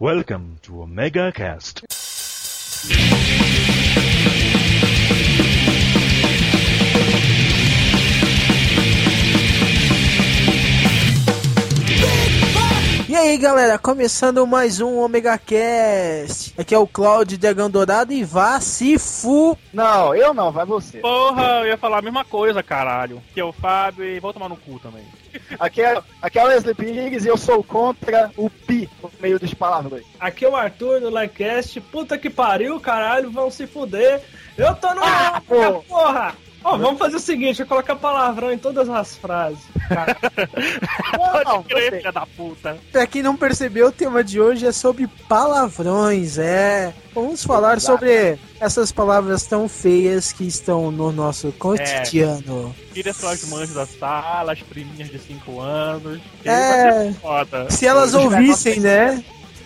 Welcome to Omega Cast. E aí galera, começando mais um Omega Cast. Aqui é o Claudio Dragão Dourado e vá se fu. Não, eu não, vai você. Porra, eu ia falar a mesma coisa, caralho. Que é o Fábio e vou tomar no cu também. Aqui é, aqui é o Leslie Pigs e eu sou contra o pi no meio dos palavrões. Aqui é o Arthur do Livecast. Puta que pariu, caralho, vão se fuder. Eu tô no. Ah, porra! Ó, vamos fazer o seguinte, eu colocar palavrão em todas as frases. Cara. Não, Pode crer, filha da puta. Pra quem não percebeu, o tema de hoje é sobre palavrões, é. Vamos falar Exato. sobre essas palavras tão feias que estão no nosso cotidiano. Tira suas mães da sala, as priminhas de 5 anos. É. Se elas ouvissem, né?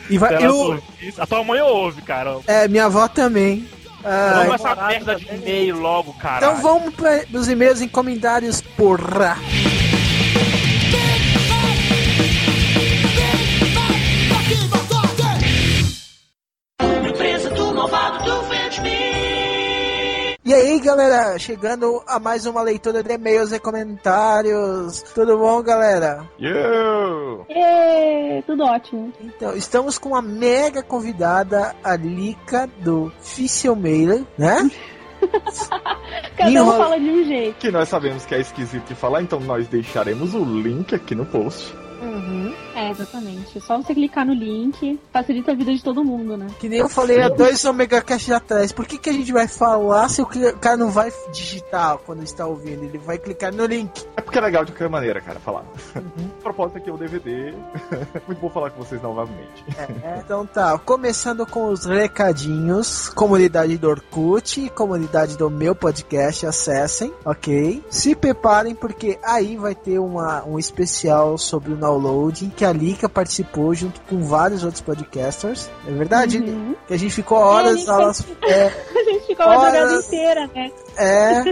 E vai, eu, A tua mãe ouve, cara. é, minha avó também. Ai, Vamos essa merda de e-mail logo, cara. então vamos para os e-mails encomendários, porra. E aí, galera, chegando a mais uma leitura de e-mails e comentários. Tudo bom, galera? Yo! Ê, tudo ótimo. Então, estamos com uma mega convidada, a Lika do Official Mailer, né? Cada um Enrola- fala de um jeito. que nós sabemos que é esquisito de falar, então nós deixaremos o link aqui no post. Uhum. É, exatamente. É só você clicar no link, facilita a vida de todo mundo, né? Que nem eu falei há dois Omega Cast atrás. Por que, que a gente vai falar se o cara não vai digitar quando está ouvindo? Ele vai clicar no link. É porque é legal de qualquer maneira, cara, falar. A propósito aqui é o DVD. Muito bom falar com vocês novamente. Então tá, começando com os recadinhos. Comunidade do Orkut, comunidade do meu podcast, acessem, ok? Se preparem porque aí vai ter uma, um especial sobre o downloading que a Lika participou junto com vários outros podcasters. É verdade? Uhum. Que a gente ficou horas, É, aulas, é, A gente ficou a Horas. madrugada inteira, né? É,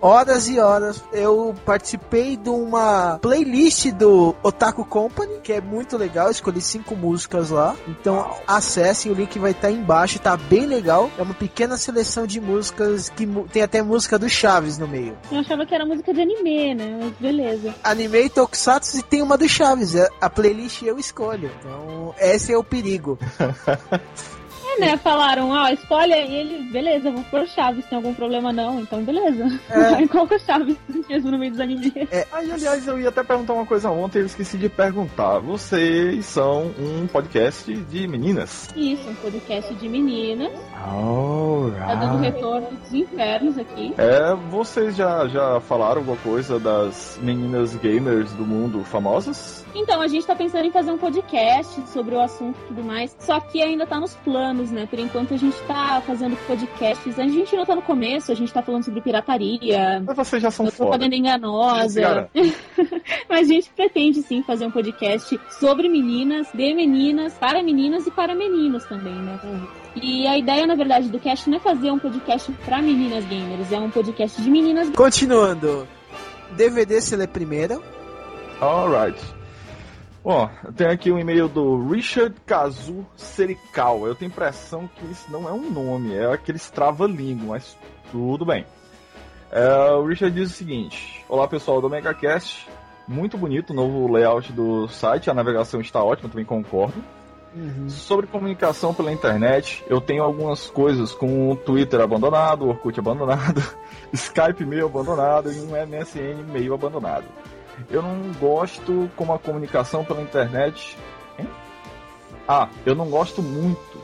horas e horas. Eu participei de uma playlist do Otaku Company, que é muito legal. Escolhi cinco músicas lá. Então acessem, o link vai estar embaixo. Tá bem legal. É uma pequena seleção de músicas que tem até música do Chaves no meio. Eu achava que era música de anime, né? Mas beleza. Anime Tokusatsu e tem uma do Chaves. É- A playlist eu escolho. Então, esse é o perigo. É, né? Falaram, ó, escolhe aí ele, beleza, vou pôr Chaves, tem algum problema não, então beleza. É. Aí coloca Chaves mesmo no meio dos animes. Aí, aliás, eu ia até perguntar uma coisa ontem, eu esqueci de perguntar. Vocês são um podcast de meninas? Isso, um podcast de meninas, tá Alright. dando retorno dos infernos aqui. É, vocês já, já falaram alguma coisa das meninas gamers do mundo famosas? Então, a gente tá pensando em fazer um podcast sobre o assunto e tudo mais. Só que ainda tá nos planos, né? Por enquanto a gente tá fazendo podcasts. A gente não tá no começo, a gente tá falando sobre pirataria, Mas vocês já são propaganda enganosa. Mas a gente pretende sim fazer um podcast sobre meninas, de meninas, para meninas e para meninos também, né? E a ideia, na verdade, do cast não é fazer um podcast pra meninas gamers, é um podcast de meninas Continuando. DVD se lê primeiro. Alright. Bom, eu tenho aqui um e-mail do Richard Kazu Serical. Eu tenho impressão que isso não é um nome, é aqueles trava-língua, mas tudo bem. É, o Richard diz o seguinte: Olá pessoal do MegaCast, muito bonito o novo layout do site, a navegação está ótima, também concordo. Sobre comunicação pela internet, eu tenho algumas coisas com o Twitter abandonado, o Orkut abandonado, Skype meio abandonado e um MSN meio abandonado. Eu não gosto como a comunicação pela internet. Hein? Ah, eu não gosto muito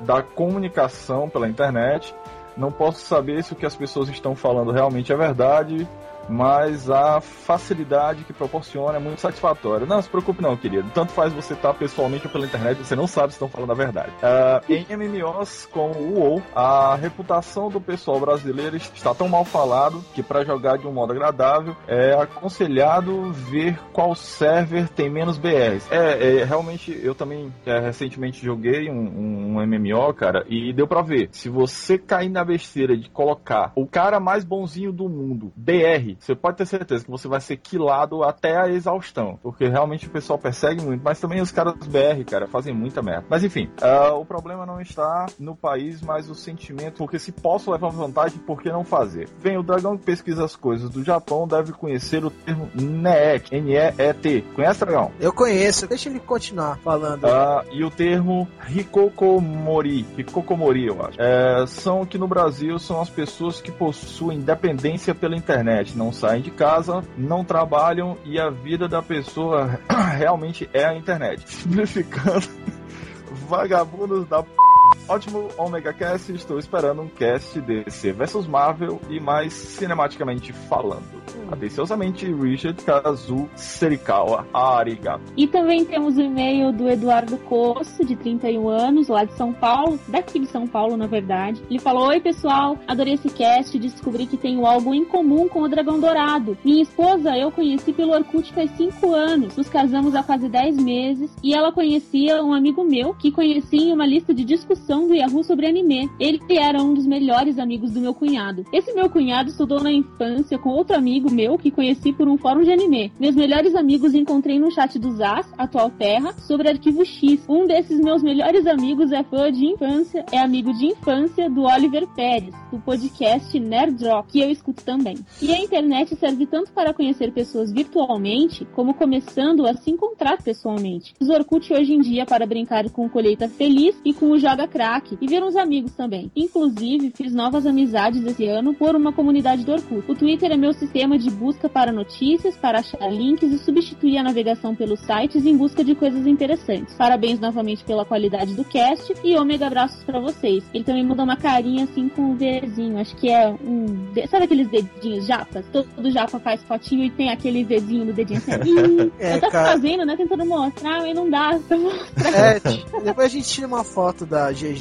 da comunicação pela internet. Não posso saber se o que as pessoas estão falando realmente é verdade, mas a facilidade que proporciona é muito satisfatória. Não se preocupe não, querido. Tanto faz você estar pessoalmente ou pela internet, você não sabe se estão falando a verdade. Ah, em MMOs como o WoW, a reputação do pessoal brasileiro está tão mal falado que para jogar de um modo agradável é aconselhado ver qual server tem menos BRs. É, é, realmente eu também é, recentemente joguei um, um MMO, cara, e deu pra ver. Se você cair na besteira de colocar o cara mais bonzinho do mundo, BR, aí, você pode ter certeza que você vai ser quilado até a exaustão. Porque realmente o pessoal persegue muito, mas também os caras BR, cara, fazem muita merda. Mas enfim, uh, o problema não está no país, mas o sentimento, porque se posso levar vantagem, por que não fazer? Bem, o dragão que pesquisa as coisas do Japão deve conhecer o termo NEET, N-E-E-T. Conhece, dragão? Eu conheço, deixa ele continuar falando. Uh, e o termo Hikokomori, Hikokomori, eu acho. É, são que no Brasil são as pessoas que possuem dependência pela internet, não saem de casa, não trabalham e a vida da pessoa realmente é a internet. Simplificando, vagabundos da p... Ótimo Omega Cast, estou esperando um cast DC vs Marvel e mais cinematicamente falando. Atenciosamente, Richard Kazu Serikawa Arigato. E também temos o e-mail do Eduardo Coço, de 31 anos, lá de São Paulo, daqui de São Paulo, na verdade. Ele falou: Oi, pessoal, adorei esse cast e descobri que tenho algo em comum com o Dragão Dourado. Minha esposa eu conheci pelo Orkut faz 5 anos. Nos casamos há quase 10 meses e ela conhecia um amigo meu que conheci em uma lista de discussão do Yahoo sobre anime. Ele era um dos melhores amigos do meu cunhado. Esse meu cunhado estudou na infância com outro amigo meu que conheci por um fórum de anime. Meus melhores amigos encontrei no chat do Zaz, atual Terra, sobre Arquivo X. Um desses meus melhores amigos é fã de infância, é amigo de infância do Oliver Pérez, do podcast Nerd Rock, que eu escuto também. E a internet serve tanto para conhecer pessoas virtualmente, como começando a se encontrar pessoalmente. Os Orkut hoje em dia para brincar com Colheita Feliz e com o Joga Crack, e ver uns amigos também. Inclusive, fiz novas amizades esse ano por uma comunidade do Orkut. O Twitter é meu sistema de busca para notícias, para achar links e substituir a navegação pelos sites em busca de coisas interessantes. Parabéns novamente pela qualidade do cast e ômega abraços para vocês. Ele também muda uma carinha assim com um Vzinho, acho que é um. Sabe aqueles dedinhos japas? Todo japa faz fotinho e tem aquele Vzinho no dedinho assim. É, eu tô cara. fazendo, né? Tentando mostrar, mas não dá. Tô mostrando. É, depois a gente tira uma foto da GG,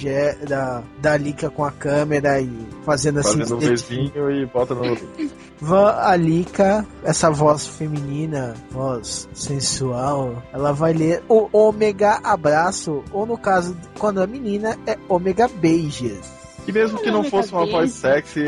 da, da Lika com a câmera e fazendo assim. Fazendo um beijinho e bota no. Van Alika, essa voz feminina, voz sensual, ela vai ler o ômega abraço, ou no caso, quando é menina, é ômega beijos. E mesmo que não fosse uma voz sexy,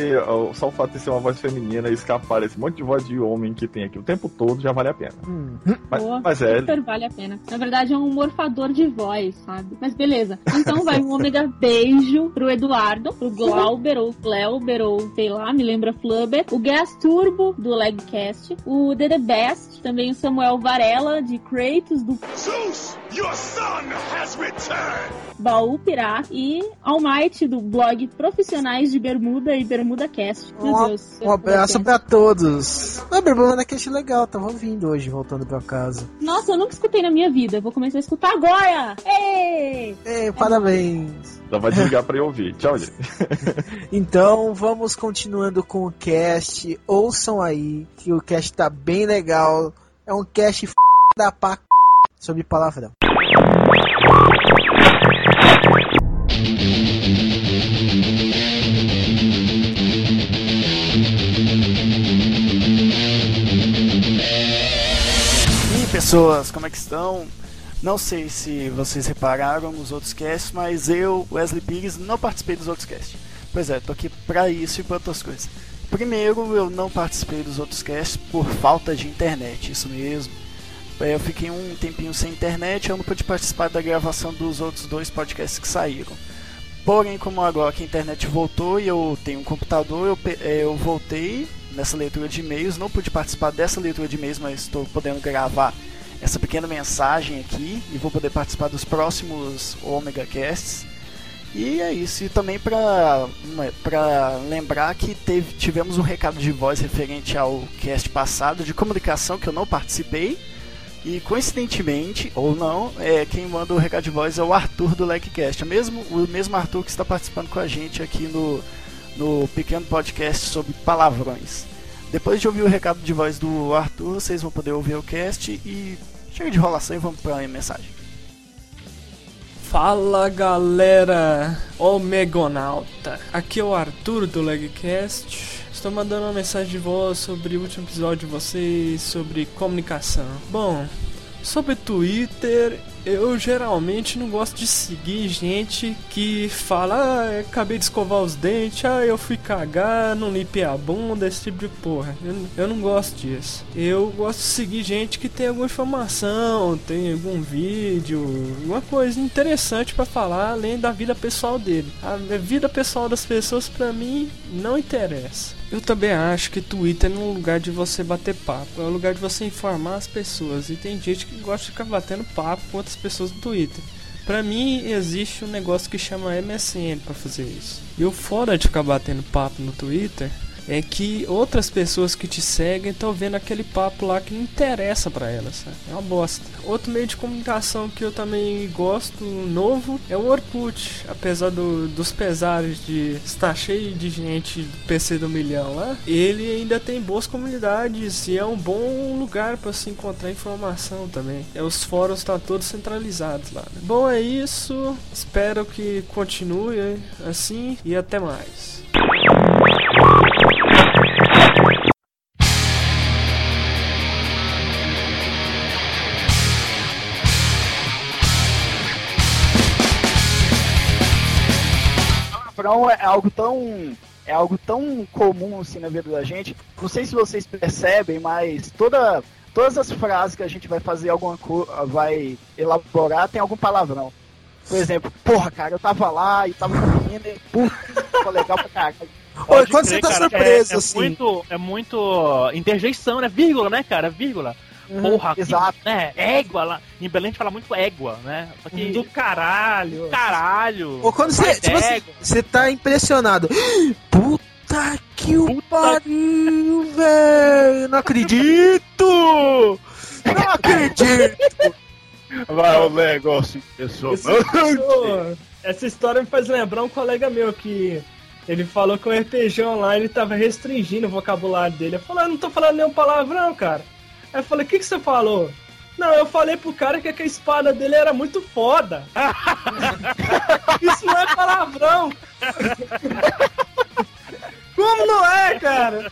só o fato de ser uma voz feminina e escapar esse monte de voz de homem que tem aqui o tempo todo já vale a pena. Hum. Mas, Boa. mas é, Super vale a pena. Na verdade, é um morfador de voz, sabe? Mas beleza. Então vai um ômega beijo pro Eduardo, pro Glauber, ou Gleuber, ou sei lá, me lembra Flubber. O Gas Turbo, do Legcast. O The, The Best, também o Samuel Varela, de Kratos, do Zeus, your son has returned! Baú Pirata. E Almighty, do blog Profissionais de Bermuda e Bermuda Cast. Meu Um, Deus. um abraço pra todos. Uma bermuda que achei legal, tava ouvindo hoje, voltando pra casa. Nossa, eu nunca escutei na minha vida. Vou começar a escutar agora! Ei! Ei, parabéns. só vai desligar pra eu ouvir. Tchau, gente. Então vamos continuando com o cast. Ouçam aí que o cast tá bem legal. É um cast f... da pá sobre palavrão. E pessoas, como é que estão? Não sei se vocês repararam nos outros casts, mas eu, Wesley Pires, não participei dos outros casts. Pois é, tô aqui pra isso e pra outras coisas. Primeiro, eu não participei dos outros casts por falta de internet, isso mesmo. É, Eu fiquei um tempinho sem internet, eu não pude participar da gravação dos outros dois podcasts que saíram. Porém, como agora que a internet voltou e eu tenho um computador, eu, é, eu voltei nessa leitura de e-mails. Não pude participar dessa leitura de e-mails, mas estou podendo gravar essa pequena mensagem aqui e vou poder participar dos próximos Omega Casts. E é isso. E também para lembrar que teve, tivemos um recado de voz referente ao cast passado de comunicação que eu não participei. E coincidentemente, ou não, é, quem manda o recado de voz é o Arthur do Legcast. O mesmo, o mesmo Arthur que está participando com a gente aqui no, no pequeno podcast sobre palavrões. Depois de ouvir o recado de voz do Arthur, vocês vão poder ouvir o cast e chega de enrolação e vamos para a mensagem. Fala galera, Omegonauta. Aqui é o Arthur do Legcast. Estou mandando uma mensagem de voz sobre o último episódio de vocês sobre comunicação. Bom, sobre Twitter, Eu geralmente não gosto de seguir gente que fala, ah, acabei de escovar os dentes, ah, eu fui cagar, não limpei a bunda, esse tipo de porra. Eu, eu não gosto disso. Eu gosto de seguir gente que tem alguma informação, tem algum vídeo, alguma coisa interessante pra falar além da vida pessoal dele. A vida pessoal das pessoas pra mim não interessa. Eu também acho que Twitter não é um lugar de você bater papo, é um lugar de você informar as pessoas. E tem gente que gosta de ficar batendo papo com outras pessoas no Twitter. Pra mim existe um negócio que chama MSN pra fazer isso. E o fora de ficar batendo papo no Twitter é que outras pessoas que te seguem estão vendo aquele papo lá que não interessa pra elas. sabe? É uma bosta. Outro meio de comunicação que eu também gosto, novo, é o Orkut. Apesar do- dos pesares de estar cheio de gente do PC do milhão lá, ele ainda tem boas comunidades e é um bom lugar pra se encontrar informação também. É, os fóruns estão todos centralizados lá. né? Bom, é isso. Espero que continue assim e até mais. Palavrão é algo tão é algo tão comum assim na vida da gente. Não sei se vocês percebem, mas toda todas as frases que a gente vai fazer alguma coisa, vai elaborar tem algum palavrão. Por exemplo, porra, cara, eu tava lá e tava menina e puta, ficou legal pra caralho. Oi, Pode quando crer, você tá cara, surpreso, é, é assim. Muito, é muito interjeição, né? Vírgula, né, cara? Vírgula. Porra, que- exato. né? Égua lá. Em Belém a gente fala muito égua, né? Só que. Do caralho. caralho. Ou quando você, tipo assim, você tá impressionado. Puta que o pariu, velho! Não acredito! Não acredito! Vai o negócio, Ô, Essa história me faz lembrar um colega meu que ele falou que o RPG online tava restringindo o vocabulário dele. Eu falei, eu não tô falando nenhum palavrão, cara. Aí eu falei, o que, que você falou? Não, eu falei pro cara que a espada dele era muito foda. Isso não é palavrão. Como não é, cara?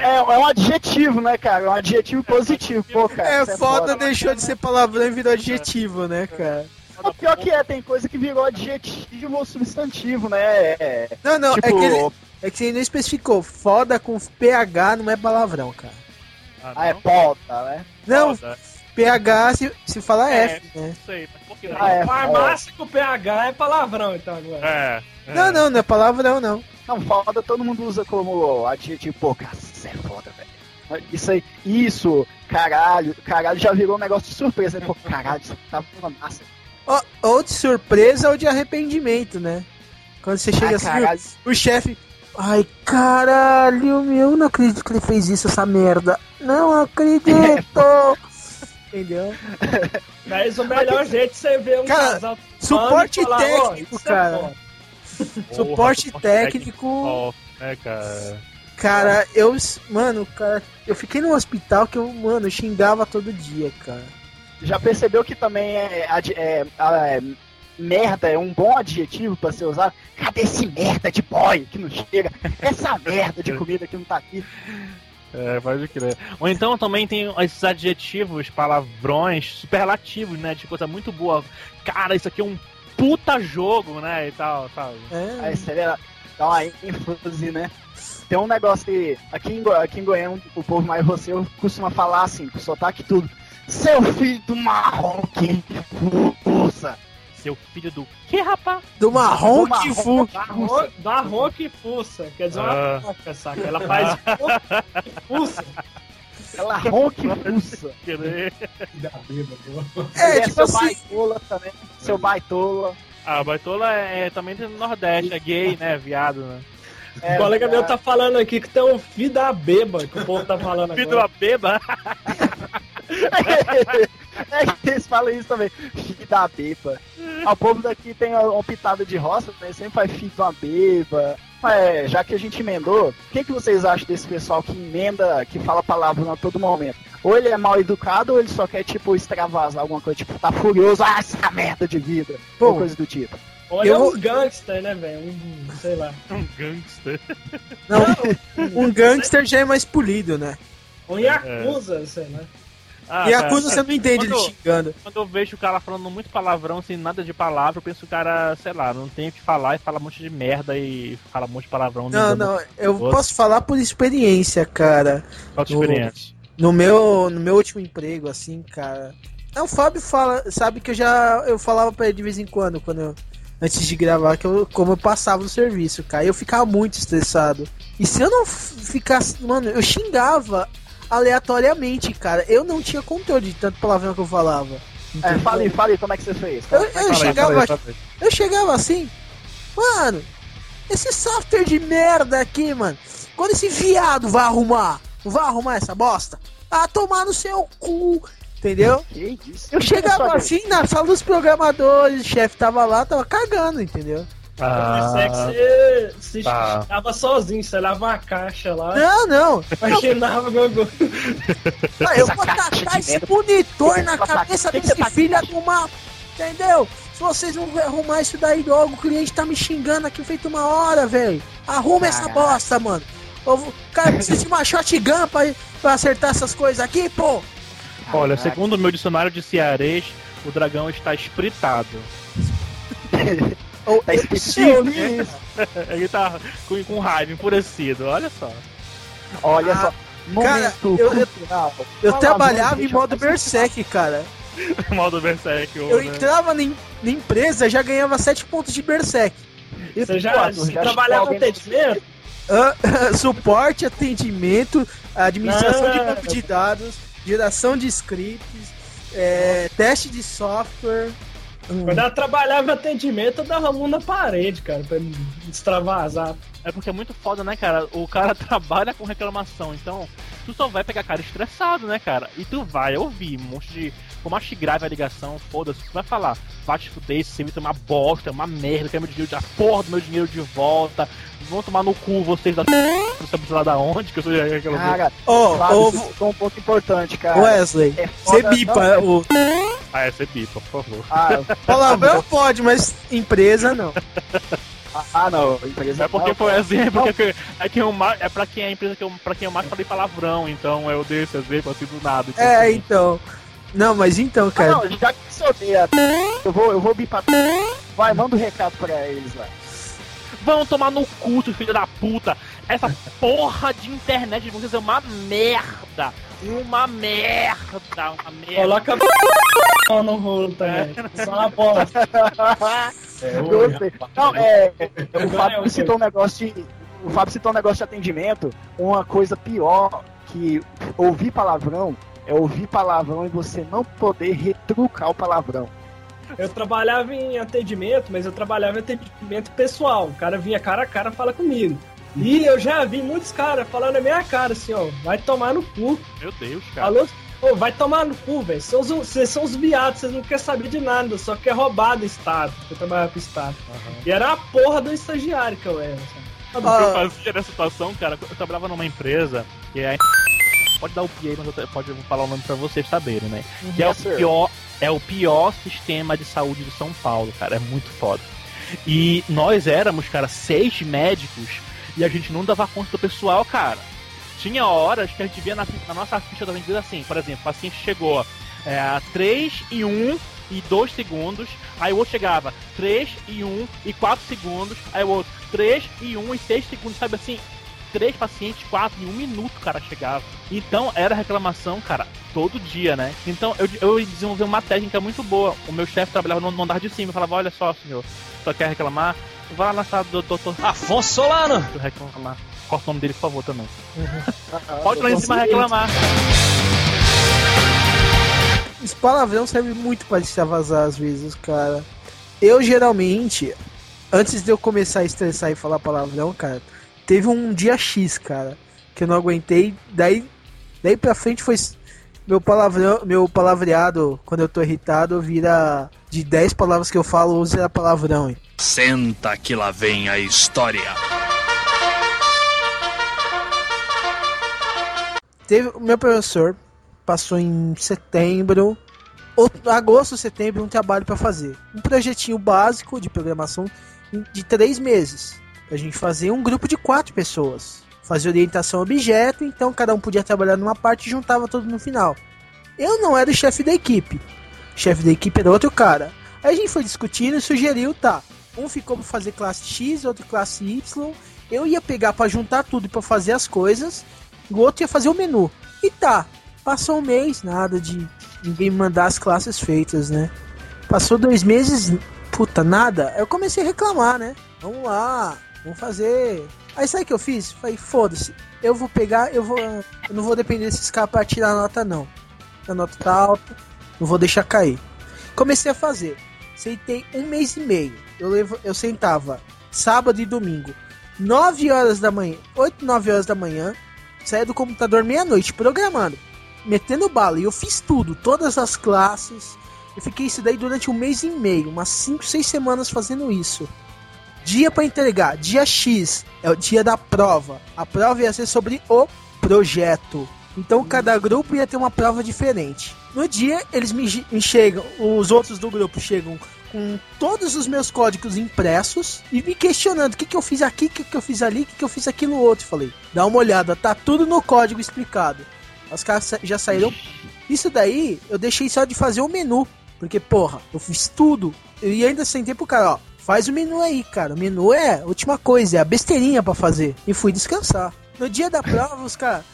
É, é um adjetivo, né, cara? É um adjetivo positivo. Pô, cara. É isso foda, deixou de ser palavrão e virou adjetivo, né, cara? O pior que é, tem coisa que virou adjetivo ou substantivo, né? É, Não, não, tipo, é que ele, é que você não especificou. Foda com PH não é palavrão, cara. Ah, é foda, né? Não, Foda. PH se, se fala É. F, né? Não sei, mas por que não? Ah, é, Farmácia com PH é palavrão, então agora. É. é. Não, não, não é palavrão, não. Não, foda todo mundo usa como adjetivo. Pô, cara, você é foda, velho. Isso aí, isso, caralho, caralho já virou um negócio de surpresa, né? Pô, caralho, você tá falando massa. Ó, Ou de surpresa ou de arrependimento, né? Quando você chega Ah, assim, caralho. o chefe. Ai, caralho, meu, não acredito que ele fez isso, essa merda. Não acredito! Entendeu? Mas o melhor jeito de você ver um Cara, casal suporte falar, técnico, é cara. foda. Suporte técnico. Ó, né, cara? Cara, eu. Mano, cara, eu fiquei num hospital que eu, mano, xingava todo dia, cara. Já percebeu que também é, é- é- merda é um bom adjetivo pra ser usado? Cadê esse merda de boy que não chega? Essa merda de comida que não tá aqui. É, pode crer. Ou então também tem esses adjetivos, palavrões superlativos, né? De coisa muito boa. Cara, isso aqui é um puta jogo, né? E tal, sabe? É. Aí você vê, dá uma ênfase, né? Tem um negócio que aqui em, Go- aqui em Goiânia, o povo mais você costuma falar assim, com sotaque e tudo. Seu filho do marrom que fuça. Seu filho do que, rapaz? Do marrom que marrom. fu. Marrom- que fuça. Quer dizer, uma Ah. faca, saca? Ela faz que fuça. Ela ronca e fuça. É, E tipo seu assim. baitola também. Seu baitola. Ah, Baitola é, é também do Nordeste, é gay, né? Viado, né? É, o colega meu é, tá falando aqui que tem um filho da beba que o povo tá falando Filho agora. da beba. é que eles falam isso também. Filho da beba. O povo daqui tem uma pitada de roça, né? Sempre faz filho de uma beba. É, já que a gente emendou, o que, que vocês acham desse pessoal que emenda, que fala palavrão a todo momento? Ou ele é mal educado, ou ele só quer, tipo, extravasar alguma coisa, tipo, tá furioso, ah, essa merda de vida. Pô, ou coisa do tipo. Olha, Eu é vou- um gangster, né, velho? Um, sei lá. Um gangster. Não, um gangster já é mais polido, né? Um Yakuza, sei lá. Ah, e cara, acusa você não entende ele quando- xingando. Quando eu vejo o cara falando muito palavrão, sem nada de palavra, eu penso que o cara, sei lá, não tem o que falar e fala um monte de merda e fala um monte de palavrão. Não, não, eu outro. posso falar por experiência, cara. Outra no- experiência. No meu, no meu último emprego, assim, cara. É, o Fábio fala, sabe que eu já eu falava pra ele de vez em quando, quando eu- antes de gravar, que eu, como eu passava no serviço, cara. Eu ficava muito estressado. E se eu não ficasse, mano, eu xingava aleatoriamente, cara. Eu não tinha controle de tanto palavrão que eu falava. É, fala aí, como é que você fez? Eu, é eu fala chegava, Fala fala eu chegava assim, mano, esse software de merda aqui, mano. Quando esse viado vai arrumar, vai arrumar essa bosta? Ah, tomar no seu cu, entendeu? Eu chegava assim na sala dos programadores, o chefe tava lá, tava cagando, entendeu? Ah, Pensei que você se tá. tava sozinho, você leva uma caixa lá, Não, não. imaginava Gogô. Ah, eu Essa vou caixa tacar esse monitor na Essa cabeça desse filho tá- de uma. Entendeu? Se vocês não arrumar isso daí logo, o cliente tá me xingando aqui feito uma hora, velho. Arruma essa Caralho. bosta, mano. Eu vou- Cara, precisa de uma shotgun pra, pra acertar essas coisas aqui, pô. Olha, Caraca. segundo o meu dicionário de cearês, o dragão está espritado. Ou, Tá eu isso. Ele tá com, com raiva, enfurecido, olha só. Olha Ah, só. cara, Momento eu- eu- cultural. Eu Fala, trabalhava em modo eu- Berserk, cara. Modo Berserk, Eu né? entrava na, em- na empresa já ganhava 7 pontos de Berserk. E Você já, já trabalhava chegou no alguém- atendimento? Ah, suporte, atendimento, administração de Ah. banco de dados, geração de scripts, é, teste de software. Quando ela trabalhava em atendimento, eu dava a mão na parede, cara, pra extravasar. É porque é muito foda, né, cara? O cara trabalha com reclamação, então tu só vai pegar cara estressado, né, cara? E tu vai ouvir um monte de. Mais que grave a ligação, foda-se, tu vai falar, vai te fuder, serviço é uma bosta, é uma merda, quero meu dinheiro, a porra do meu dinheiro de volta, vão tomar no cu vocês da. Não sabe lá da onde, que eu sou aquela. Cara, ô, você citou um ponto importante, cara. Wesley, É você foda- bipa o Ah, é pipa, por favor. Ah, palavrão pode, mas empresa não. Ah, não, empresa É porque não, foi cara. exemplo, é, que, é, que eu, é pra quem é a empresa que eu, pra quem eu mais falei palavrão, então eu dei esse exemplo assim do nada. então, É, assim, então. Não, mas então, Ah, cara. não, já que odeia, eu vou, eu vou bipar. Vai, manda um recado pra eles lá. Vão tomar no cu, seus filho da puta. Essa porra de internet de vocês é uma merda. Uma merda, uma merda. Coloca a no rolo também. Só uma bosta. Gostei. Não, é. O É, Fábio ok. citou um negócio de. O Fábio citou um negócio de atendimento. Uma coisa pior que ouvir palavrão é ouvir palavrão e você não poder retrucar o palavrão. Eu trabalhava em atendimento, mas eu trabalhava em atendimento pessoal. O cara vinha cara a cara fala comigo. E eu já vi muitos caras falando na minha cara assim, ó, vai tomar no cu. Meu Deus, cara. Alô? Ô, vai tomar no cu, velho. Vocês são os- viados, vocês não querem saber de nada, só quer roubar do Estado. Eu trabalhava pro Estado. E era a porra do estagiário que eu era, sabe? Sabe o que eu Ah. fazia nessa situação, cara? Eu trabalhava numa empresa que é. Pode dar o PA, mas eu pode falar o nome pra vocês saberem, né? Que é o pior, é o pior sistema de saúde de São Paulo, cara. É muito foda. E nós éramos, cara, seis médicos e a gente não dava conta do pessoal, cara. Tinha horas que a gente via na, na nossa ficha da vendida assim, por exemplo, o paciente chegou é, a 3 e 1 e 2 segundos, aí o outro chegava 3 e 1 e 4 segundos, aí o outro 3 e 1 e 6 segundos, sabe assim? Três pacientes, quatro, em um minuto o cara chegava. Então era reclamação, cara, todo dia, né? Então eu, eu desenvolvi uma técnica muito boa. O meu chefe trabalhava no, no andar de cima e falava: Olha só, senhor, só quer reclamar? Vá lá na sala do doutor Afonso Solano! reclamar. Corta o nome dele, por favor, também. Ah, Pode lá em cima reclamar. Esse palavrão serve muito pra extravasar às vezes, cara. Eu geralmente, antes de eu começar a estressar e falar palavrão, cara, teve um dia X, cara, que eu não aguentei. Daí, daí pra frente foi meu palavrão, meu palavreado, quando eu tô irritado, vira de 10 palavras que eu falo, 11 era palavrão. Senta que lá vem a história. Teve o meu professor passou em setembro, outubro, agosto, setembro, um trabalho para fazer. Um projetinho básico de programação de três meses. A gente fazia um grupo de quatro pessoas. Fazia orientação objeto, então cada um podia trabalhar numa parte e juntava tudo no final. Eu não era o chefe da equipe. Chefe da equipe era outro cara. Aí a gente foi discutindo e sugeriu, tá. Um ficou pra fazer classe X, outro classe Y. Eu ia pegar pra juntar tudo pra fazer as coisas. O outro ia fazer o menu. E tá. Passou um mês, nada de ninguém mandar as classes feitas, né? Passou dois meses, puta, nada. Eu comecei a reclamar, né? Vamos lá, vamos fazer. Aí sabe o que eu fiz? Falei, foda-se, eu vou pegar, eu vou. Eu não vou depender desses caras pra tirar a nota, não. A nota tá alta, não vou deixar cair. Comecei a fazer. Sentei um mês e meio. Eu, levo, eu sentava sábado e domingo, 9 horas da manhã, 8, 9 horas da manhã, saía do computador meia-noite programando, metendo bala. E eu fiz tudo, todas as classes. Eu fiquei isso daí durante um mês e meio, umas 5, 6 semanas fazendo isso. Dia para entregar, dia X é o dia da prova. A prova ia ser sobre o projeto. Então cada grupo ia ter uma prova diferente. No dia eles me, me chegam, os outros do grupo chegam com todos os meus códigos impressos e me questionando o que, que eu fiz aqui, o que, que eu fiz ali, o que, que eu fiz aqui no outro. Falei, dá uma olhada, tá tudo no código explicado. Os caras já saíram. Isso daí eu deixei só de fazer o menu. Porque, porra, eu fiz tudo. E ainda sentei pro cara, ó. Faz o menu aí, cara. O menu é a última coisa, é a besteirinha para fazer. E fui descansar. No dia da prova, os caras.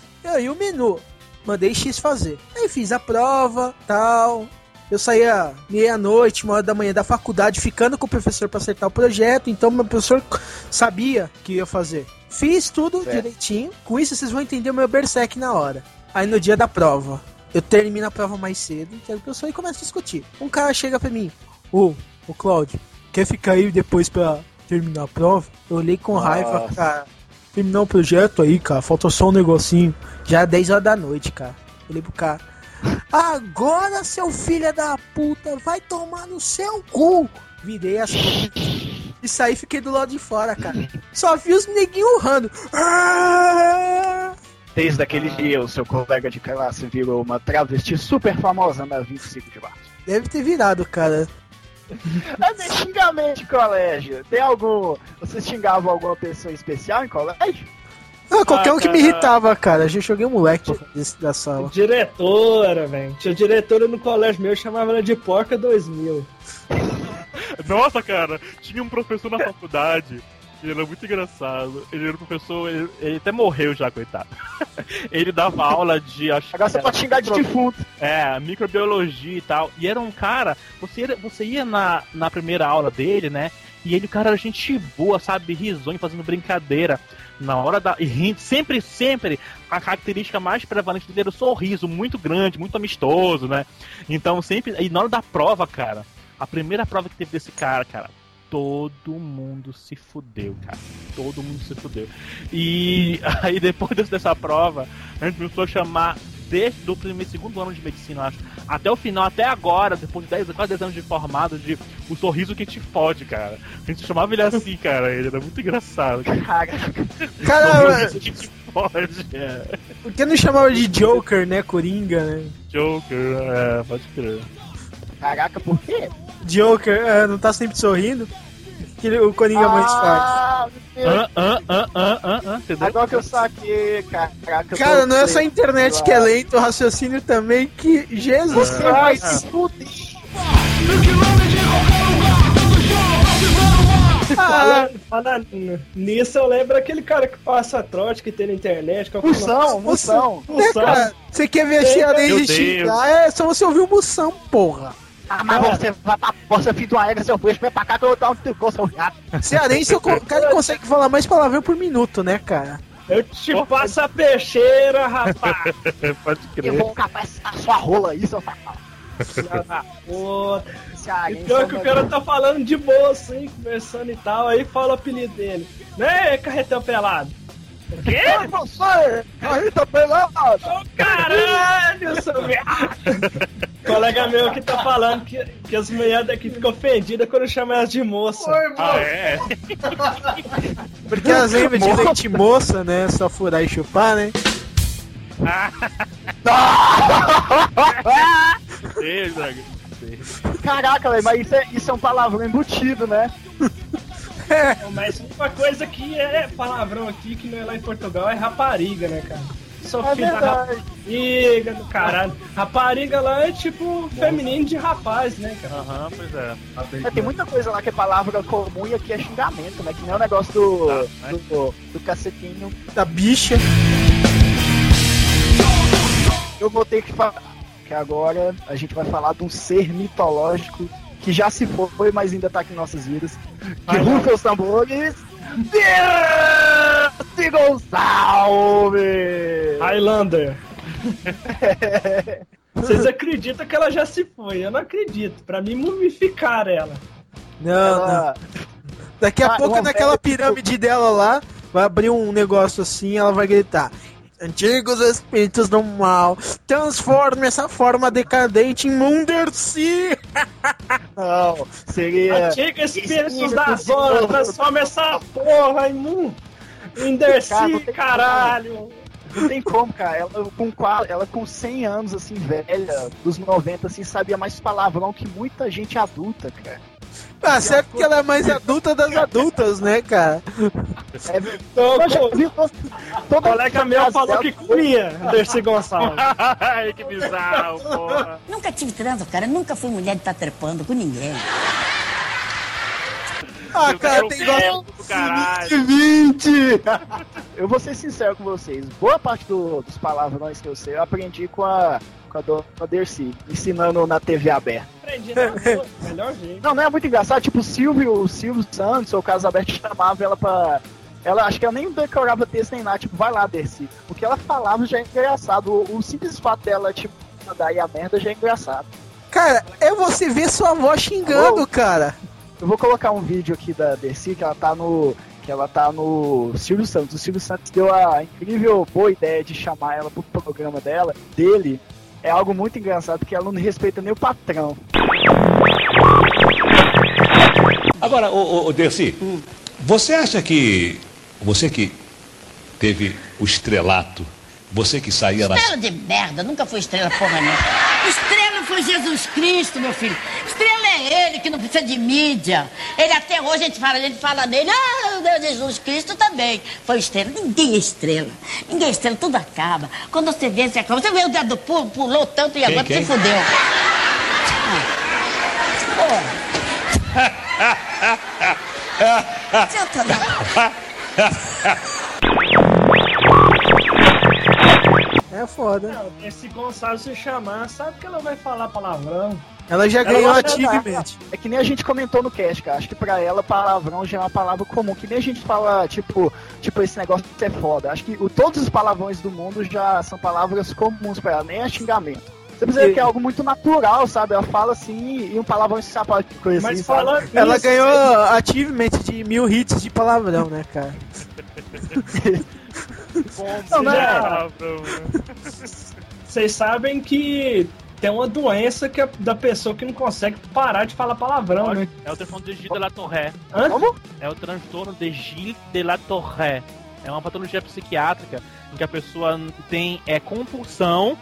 E o menu? Mandei X fazer. Aí fiz a prova, tal. Eu saía meia-noite, uma hora da manhã da faculdade, ficando com o professor para acertar o projeto. Então, meu professor sabia que ia fazer. Fiz tudo Certo. direitinho. Com isso, vocês vão entender o meu berserk na hora. Aí, no dia da prova, eu termino a prova mais cedo, entendo o professor e começo a discutir. Um cara chega pra mim: Ô, ô Cláudio, quer ficar aí depois pra terminar a prova? Eu olhei com raiva, Nossa. cara. Terminar o projeto aí, cara. Falta só um negocinho. Já é 10 horas da noite, cara. Olhei pro cara. Agora, seu filho da puta, vai tomar no seu cu. Virei as e saí fiquei do lado de fora, cara. Só vi os neguinhos urrando. Desde aquele dia, o seu colega de classe virou uma travesti super famosa na 25 de março. Deve ter virado, cara. Mas é xingamento de colégio. Tem algum. Você xingava alguma pessoa especial em colégio? Ah, qualquer Ah, um que me irritava, cara. Eu já joguei um moleque desse, da sala. Diretora, velho. Tinha diretora no colégio meu, eu chamava ela de Porca 2000. Nossa, cara, tinha um professor na faculdade. Ele era muito engraçado. Ele era um professor, ele, ele até morreu já, coitado. Ele dava aula de. Acho Agora você pode xingar de defunto. É, microbiologia e tal. E era um cara, você ia, você ia na, na primeira aula dele, né? E ele, o cara, era gente boa, sabe? Risonho, fazendo brincadeira. Na hora da. E sempre, sempre. A característica mais prevalente dele era o sorriso, muito grande, muito amistoso, né? Então sempre. E na hora da prova, cara, a primeira prova que teve desse cara, cara. Todo mundo se fudeu, cara. Todo mundo se fudeu. E aí depois dessa prova, a gente começou a chamar desde o primeiro segundo ano de medicina, eu acho, até o final, até agora, depois de 10, quase 10 anos de formado, de o sorriso que te fode, cara. A gente chamava ele assim, cara, ele era muito engraçado. Cara. Cara, sorriso que te fode, é. por que não chamava de Joker, né? Coringa, né? Joker, é, pode crer. Caraca, por quê? Joker, é, não tá sempre sorrindo? Que o Coringa mais faz. Ah, meu Deus. Hã, hã, hã, hã, hã, hã, entendeu? Agora que eu saquei, caraca. eu Cara, não é só a internet que é lento, o raciocínio também que. Jesus Você vai se fuder. Fala, fala nisso, eu lembro aquele cara que passa trote que tem na internet. Que é o Moção, moção. É, cara, você quer ver a cearense Meu xingar? É só você ouvir o Moção, porra. Ah, mas você vai pra você filho égua, seu peixe, vem pra cá que eu vou dar um teu seu gato. Cearense, o cara consegue falar mais palavrão por minuto, né, cara? Eu te passo a peixeira, rapaz. pode Eu crer. vou capar a sua rola aí, seu safado. E pior que o cara tá falando de boa, assim, conversando e tal, aí fala o apelido dele. Né, carretão pelado? O quê? Você! Aí tá pelado! Ô, caralho, seu viado! Colega meu que tá falando que, que as mulheres daqui ficam ofendidas quando chama elas de moça. Ah, é? Porque elas lembram de leite moça, né? Só furar e chupar, né? Sei. Caraca, velho, mas isso é, isso é um palavrão embutido, né? Mas uma coisa que é palavrão aqui, que não é lá em Portugal, é rapariga, né, cara? Sou É filho da rapariga do caralho. Rapariga lá é tipo feminino de rapaz, né, cara? Aham, pois é. É, tem muita coisa lá que é palavra comum e aqui é xingamento, né? Que nem o negócio do, Tá, do, do, do cacetinho. Da bicha. Eu vou ter que falar que agora a gente vai falar de um ser mitológico que já se foi, mas ainda tá aqui em nossas vidas. Que rufa os tambores. Dirce Gonçalves! Highlander. Vocês acreditam que ela já se foi? Eu não acredito. Pra mim, mumificar ela. Não, Ela- não. Daqui a Ah, pouco, naquela pirâmide dela lá, vai abrir um negócio assim e ela vai gritar. Antigos espíritos do mal, transforme essa forma decadente em Mundercy! Não, seria. Antiga espíritos Espírito da zona, novo. transforma essa porra em mu. Em Cara, caralho. Não tem como, cara. Ela com, ela com 100 anos, assim, velha, dos 90, assim, sabia mais palavrão que muita gente adulta, cara. Ah, certo que ela é mais adulta das adultas, né, cara? É, to- toda o colega meu falou dela- que comia Dercy Gonçalves. Ai, que bizarro, porra. Nunca tive transa, cara. Nunca fui mulher de estar trepando com ninguém. Ah, cara, tem gosto caralho. 20! eu vou ser sincero com vocês. Boa parte do- dos palavrões que eu sei, eu aprendi com a, com a dona Dercy, ensinando na TV aberta. Aprendi na rua, melhor jeito. Não, não é muito engraçado. Tipo, o Silvio, o Silvio Santos ou o Carlos Alberto chamava ela pra. Ela, acho que ela nem decorava texto nem nada, tipo, vai lá, Dercy. O que ela falava já é engraçado. O, o simples fato dela, tipo, mandar aí a merda já é engraçado. Cara, é você ver sua avó xingando, Alô? cara. Eu vou colocar um vídeo aqui da Dercy que ela tá no. Que ela tá no Silvio Santos. O Silvio Santos deu a incrível boa ideia de chamar ela pro programa dela, dele. É algo muito engraçado, porque ela não respeita nem o patrão. Agora, ô, ô, ô Dercy, você acha que você que teve o estrelato, você que saía nas... Estrela de merda, nunca foi estrela porra nenhuma. Estrela foi Jesus Cristo, meu filho. É ele que não precisa de mídia. Ele até hoje a gente fala, a gente fala nele, ah, meu Jesus Cristo também. Foi estrela. Ninguém é estrela. Ninguém é estrela, tudo acaba. Quando você vê, você acaba. Você vê o dedo do pulo, pulou tanto e Quem, agora quem? se fudeu. Ah. Seu É foda. Não, esse Gonçalves se chamar, sabe que ela vai falar palavrão. Ela já Ela ganhou ativamente. É que nem a gente comentou no cast, cara. Acho que pra ela palavrão já é uma palavra comum. Que nem a gente fala, tipo, tipo esse negócio de ser foda. Acho que o, todos os palavrões do mundo já são palavras comuns pra ela, nem é xingamento. Você precisa que é algo muito natural, sabe? Ela fala assim e um palavrão se sapa de coisa Mas assim, sabe? falando Ela ganhou ativamente de mil hits de palavrão, né, cara? Não, não é. Vocês sabem que tem uma doença que é da pessoa que não consegue parar de falar palavrão, né? É o transtorno de Gilles de la Torre. Hã? Como? É o transtorno de Gilles de la Torre. É uma patologia psiquiátrica em que a pessoa tem é, compulsão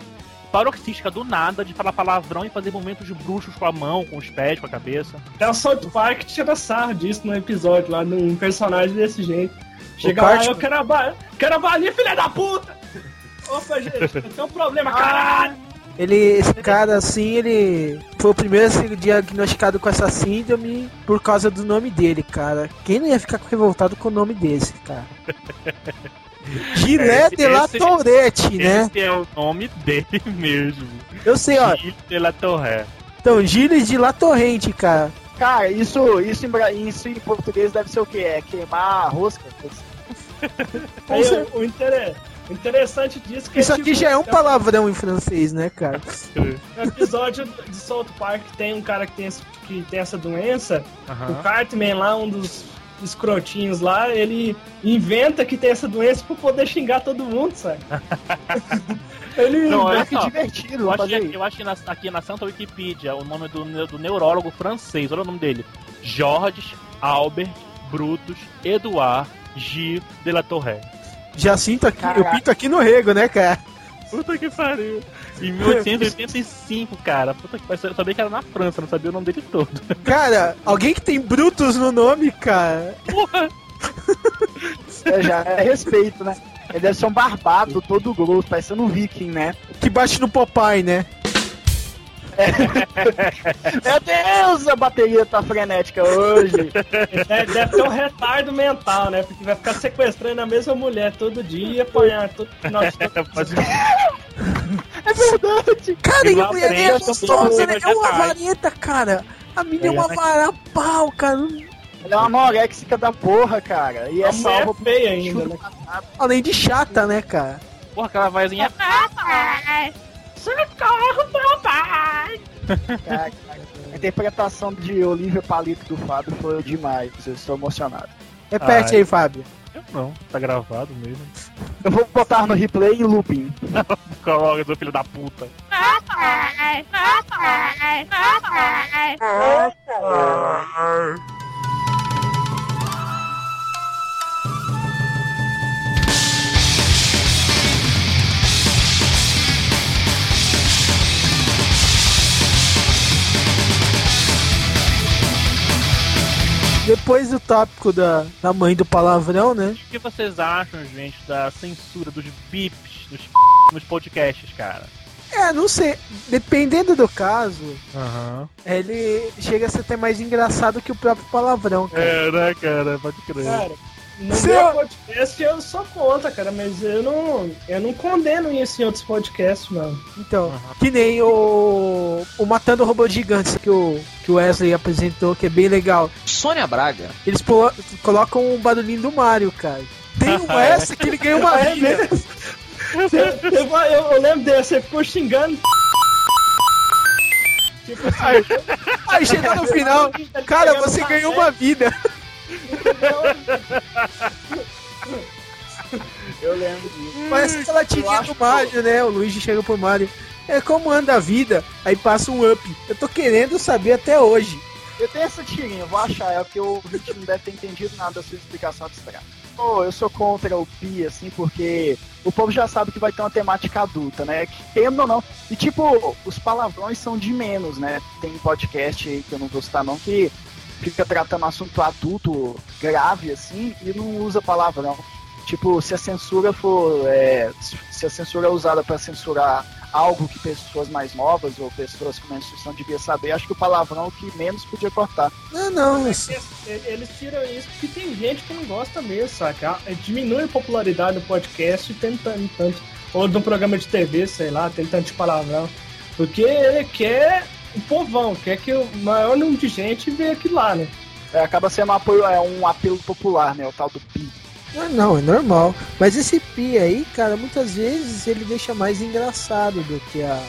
paroxística do nada de falar palavrão e fazer momentos bruxos com a mão, com os pés, com a cabeça. Até o South Park tira sarro disso no episódio, lá num personagem desse jeito. Chega O lá, Cartman. eu quero a, ba... quero a balinha, filha da puta! Opa, gente, tenho um problema, caralho! Ele, esse cara, assim, ele foi o primeiro a ser diagnosticado com essa síndrome por causa do nome dele, cara. Quem não ia ficar revoltado com o nome desse, cara? Gilé de la esse- Tourette, né? Esse é o nome dele mesmo. Eu sei, ó. Gilles de la Torre. Então, Gilles de la Torrente, cara. Cara, isso, isso, em, isso em português deve ser o quê? É queimar a rosca? Aí, o, o inter- interessante disso que Isso é, aqui tipo, já é um palavrão em francês, né, cara? No episódio de South Park tem um cara que tem, esse- que tem essa doença, o Cartman lá, um dos escrotinhos lá, ele inventa que tem essa doença pra poder xingar todo mundo, sabe? ele Não, É que divertido, Eu acho, que, eu acho que na- aqui na Santa Wikipedia o nome do, do neurólogo francês, olha o nome dele: Georges Albert Brutus Edouard Gilles de la Torre. Já sinto aqui, eu Caraca. pinto aqui no rego, né, cara? Puta que pariu. Em 1885, cara. Puta que pariu. Eu sabia que era na França, não sabia o nome dele todo. Cara, alguém que tem Brutus no nome, cara. Porra! É, já é respeito, né? Ele deve ser um barbado, todo grosso, parecendo um viking, né? Que bate no Popeye, né? Meu Deus, a bateria tá frenética hoje. É, deve ter um retardo mental, né? Porque vai ficar sequestrando a mesma mulher todo dia e apanhar todo final de É verdade. Cara, e a mulher é gostosa, né? É uma vareta, cara. A menina é uma É. vara pau, cara. Ela é uma anoréxica da porra, cara. E é salva é feia ainda, né? Além de chata, né, cara? Porra, aquela vozinha. Socorro, papai! Cara, a interpretação de Olivia Palito do Fábio foi demais. Eu estou emocionado. Repete Ai. aí, Fábio. Eu não, tá gravado mesmo. Eu vou botar no replay em looping. Coloca do filho da puta. Depois do tópico da, da mãe do palavrão, né? O que vocês acham, gente, da censura dos bips nos, nos podcasts, cara? É, não sei. Dependendo do caso, Aham. ele chega a ser até mais engraçado que o próprio palavrão, cara. É, né, cara? Pode crer. Cara, no Se meu eu- podcast eu sou contra, cara, mas eu não, eu não condeno isso em outros podcasts, não. Então, que nem o, o Matando Robôs Gigantes que o, que o Wesley apresentou, que é bem legal. Sônia Braga. Eles polo- colocam um barulhinho do Mario, cara. Tem um essa que ele ganha uma É eu, eu, eu- lembro desse, você ficou xingando. Tipo assim, Aí chega no final, cara, você ganhou uma vida. Eu lembro disso. Parece aquela Eu tirinha do Mario, né? O Luigi chega pro Mario. É como anda a vida, aí passa um up. Eu tô querendo saber até hoje. Eu tenho essa tirinha, vou achar, é porque o ouvinte não deve ter entendido nada da sua explicação abstrata. Pô, eu sou contra o Pi, assim, porque o povo já sabe que vai ter uma temática adulta, né? Que Querendo ou não. E tipo, os palavrões são de menos, né? Tem podcast aí que eu não vou citar não, que fica tratando assunto adulto grave, assim, e não usa palavrão. Tipo, se a censura for. é, se a censura é usada para censurar algo que pessoas mais novas ou pessoas com menos instrução deviam saber, acho que o palavrão é o que menos podia cortar. Não, não. Eles, eles tiram isso porque tem gente que não gosta mesmo, saca? Ah, Diminui a popularidade do podcast tentando tanto. Ou do programa de TV, sei lá, tem tanto de palavrão. Porque ele quer o povão, quer que o maior número de gente veja aquilo lá, né? É, acaba sendo um apelo, é um apelo popular, né? O tal do pi. Ah, não, é normal. Mas esse pi aí, cara, muitas vezes ele deixa mais engraçado do que a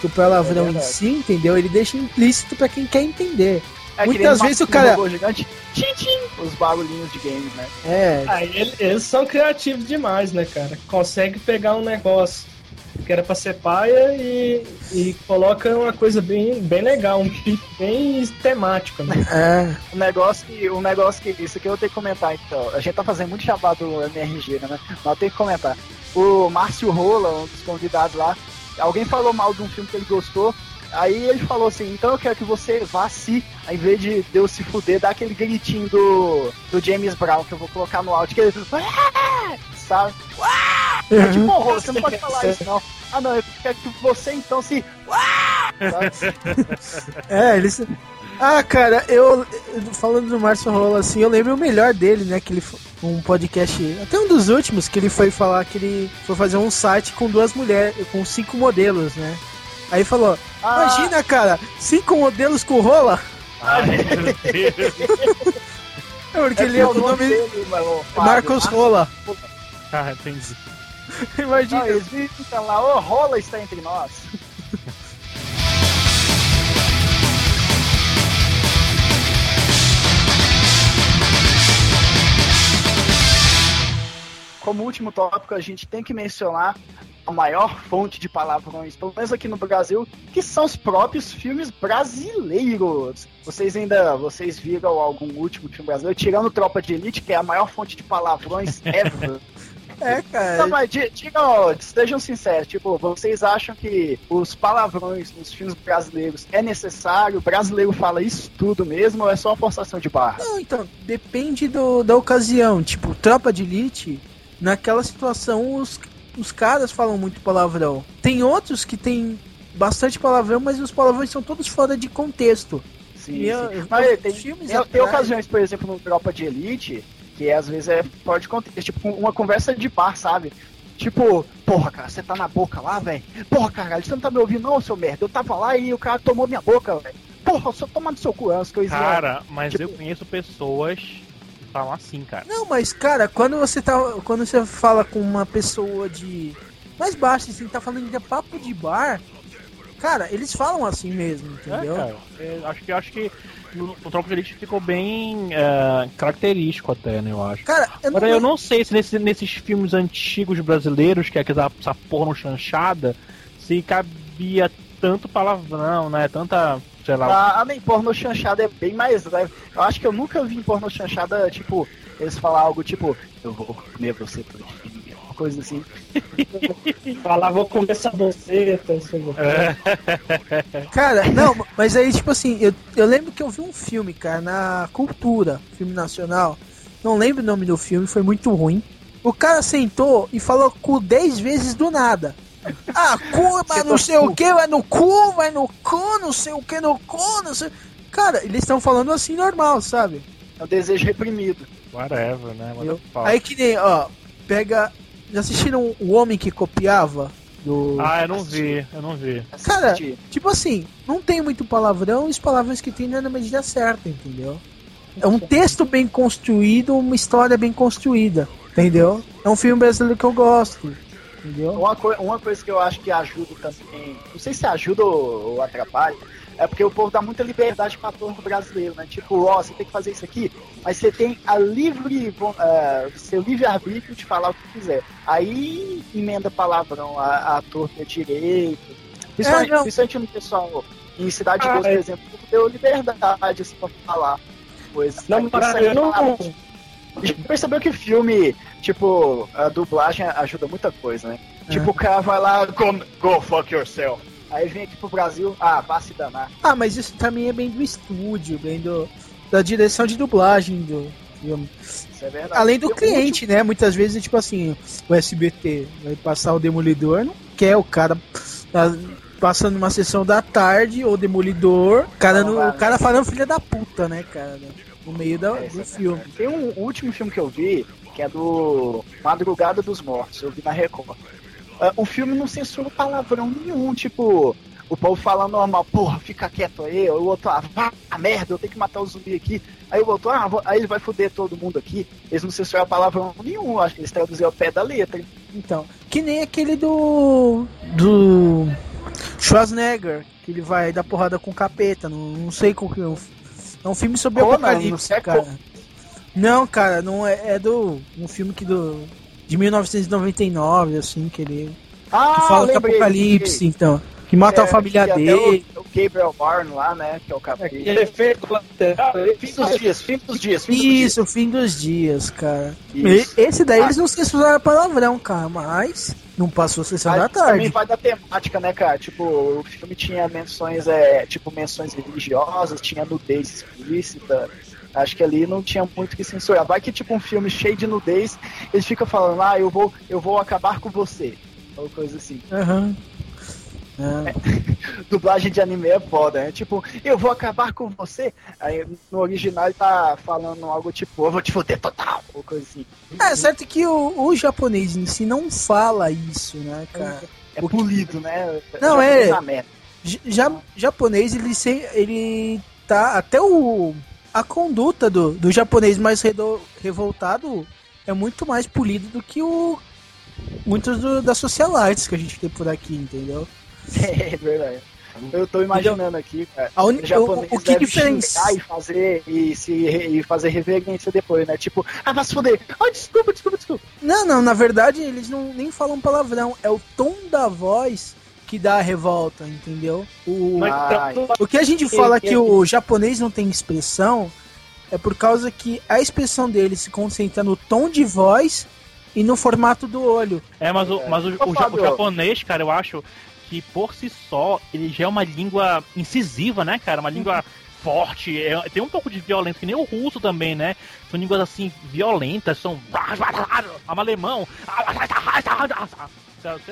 que o palavrão É em si, entendeu? Ele deixa implícito pra quem quer entender. É que Muitas vezes o cara. gigante, tchim, tchim, os barulhinhos de games, né? É. Ah, ele- eles são criativos demais, né, cara? Consegue pegar um negócio que era pra ser paia e, e coloca uma coisa bem, bem legal, um pique bem temático, né? É. Um negócio que. Um negócio que. Isso aqui eu vou ter que comentar, então. A gente tá fazendo muito jabá do MRG, né? Mas eu tenho que comentar. O Márcio Rola, um dos convidados lá, alguém falou mal de um filme que ele gostou. Aí ele falou assim, então eu quero que você vá se, ao invés de Deus se fuder, dá aquele gritinho do, do James Brown que eu vou colocar no áudio, que ele. Sabe? É tipo horror, você não pode falar isso, não. Ah não, eu quero que você então se. "Ah!" Sabe? É, eles. Ah, cara, eu. Falando do Márcio Rola, assim, eu lembro o melhor dele, né? Que ele. Um podcast. Até um dos últimos, que ele foi falar que ele foi fazer um site com duas mulheres, com cinco modelos, né? Aí falou: Ah. Imagina, cara, cinco modelos com rola? Ai, meu Deus. É porque É ele é o nome. dele, mano, Fábio. Marcos Rola. Ah, entendi. Imagina. Não, eles ficam lá, ô, rola está entre nós. Como último tópico, a gente tem que mencionar a maior fonte de palavrões, pelo menos aqui no Brasil, que são os próprios filmes brasileiros. Vocês ainda, vocês viram algum último filme brasileiro, tirando Tropa de Elite, que é a maior fonte de palavrões ever. É, cara. Não, mas di- digam, sejam sinceros, tipo, vocês acham que os palavrões nos filmes brasileiros é necessário? O brasileiro fala isso tudo mesmo ou é só uma forçação de barra? Não, então, depende do, da ocasião. Tipo, Tropa de Elite, naquela situação os, os caras falam muito palavrão. Tem outros que tem bastante palavrão, mas os palavrões são todos fora de contexto. Sim, E eu- sim. Mas tem, filmes tem, tem ocasiões, por exemplo, no Tropa de Elite, que às vezes é fora de contexto, tipo uma conversa de bar, sabe? Tipo, porra, cara, você tá na boca lá, velho? Porra, caralho, você não tá me ouvindo não, seu merda? Eu tava lá e o cara tomou minha boca, velho. Porra, só toma no seu cu, é coisinhas. Cara, mas Tipo- eu conheço pessoas falam assim, cara. Não, mas cara, quando você tá. Quando você fala com uma pessoa de. Mais baixo, assim, tá falando de papo de bar. Cara, eles falam assim mesmo, entendeu? É, cara. É, acho que acho que no, no Tropa de Elite ficou bem é, característico até, né, eu acho. Cara, eu não, Agora, eu não sei se nesse- nesses filmes antigos brasileiros, que é aquela essa porno chanchada, se cabia tanto palavrão, né? Tanta, sei lá. Ah, nem porno chanchada é bem mais leve. Eu acho que eu nunca vi em porno chanchada, tipo, eles falar algo tipo, eu vou comer você todinho, coisa assim. Falar, vou comer essa boceta. isso aí. Cara, não, mas aí, tipo assim, eu, eu lembro que eu vi um filme, cara, na Cultura, filme nacional. Não lembro o nome do filme, foi muito ruim. O cara sentou e falou cu 10 vezes do nada. Ah, cu, mas não sei o que, vai no cu, vai no cu, não sei o que, no cu, não sei. Cara, eles estão falando assim normal, sabe? É um desejo reprimido. Whatever, né? Motherfucker. Aí que nem, ó, pega. Já assistiram o Homem que Copiava? Do... Ah, eu não vi, eu não vi. Cara, tipo assim, não tem muito palavrão e os palavrões que tem não é na medida certa, entendeu? É um texto bem construído, uma história bem construída, entendeu? É um filme brasileiro que eu gosto, entendeu? Uma, coi- uma coisa que eu acho que ajuda também, não sei se ajuda ou, ou atrapalha, é porque o povo dá muita liberdade para ator brasileiro, né? Tipo, ó, você tem que fazer isso aqui, mas você tem a livre, eh, seu livre-arbítrio de falar o que quiser. Aí emenda palavrão, a, a ator ter direito. Principalmente, É, não. principalmente no pessoal em Cidade de Ah, Deus, por é. exemplo, deu liberdade assim, pra falar coisas. Não, sai eu não- percebeu que filme, tipo, a dublagem ajuda muita coisa, né? Tipo, o cara vai lá, go, go fuck yourself. Aí vem aqui pro Brasil, ah, vá se danar. Ah, mas isso também é bem do estúdio, bem do da direção de dublagem do filme. É. Além do cliente, né? Muitas vezes, tipo assim, o SBT vai passar o Demolidor, não quer o cara tá passando uma sessão da tarde, ou Demolidor, cara, Não no, o cara falando filha da puta, né, cara? No meio da, É, do filme. Tem um último filme que eu vi, que é do Madrugada dos Mortos, eu vi na Record. Ah, o filme não censura palavrão nenhum, tipo, o povo falando normal, porra, fica quieto aí, o outro, ah, vá, merda, eu tenho que matar o zumbi aqui. Aí o outro, ah, vou- aí ele vai foder todo mundo aqui. Eles não censuraram palavrão nenhum, acho que eles traduziram ao pé da letra. Então, que nem aquele do. do. Schwarzenegger, que ele vai dar porrada com o capeta, não, não sei qual que é o. É um filme sobre Conan, apocalipse, cara. Não, cara, não é, é do. um filme que do. de 1999, assim, que ele. Ah, que fala do lembrei, apocalipse, lembrei. então. Que mata É, a família que até dele. O, o Gabriel Byrne lá, né, que é o capeta. Aquele efeito Fim dos dias, fim dos dias, fim dos dias. Isso, fim dos dias, cara. Isso. E- Esse daí Ah. eles não censuraram palavrão, cara, mas não passou a sessão da Mas também tarde. vai da temática, né, cara? Tipo, o filme tinha menções, é, tipo, menções religiosas, tinha nudez explícita. Acho que ali não tinha muito o que censurar. Vai que, tipo, um filme cheio de nudez, eles ficam falando, ah, eu vou, eu vou acabar com você. Ou coisa assim. Aham. Ah. Dublagem de anime é foda, né? Tipo, eu vou acabar com você. Aí no original ele tá falando algo tipo, eu vou te foder total. Ou coisa assim. É, certo que o, o japonês em si não fala isso, né, cara? É polido, né? Não, é- Já, japonês, ele, se, ele tá. Até o. A conduta do, do japonês mais redo- revoltado é muito mais polido do que o. Muitos do, das socialites que a gente tem por aqui, entendeu? É verdade. Eu tô imaginando aqui, cara. A uni- o o- que diferencia- e fazer e se e fazer reverência depois, né? Tipo, ah, vai se foder. Oh, desculpa, desculpa, desculpa. Não, não, na verdade eles não nem falam palavrão, é o tom da voz que dá a revolta, entendeu? O, Mas, então, o que a gente fala que o japonês não tem expressão é por causa que a expressão dele se concentra no tom de voz e no formato do olho. É, mas o, mas o, o o japonês, cara, eu acho que por si só ele já é uma língua incisiva, né, cara? Uma língua forte, é- tem um pouco de violência, que nem o russo também, né? São línguas assim, violentas, são. Um alemão.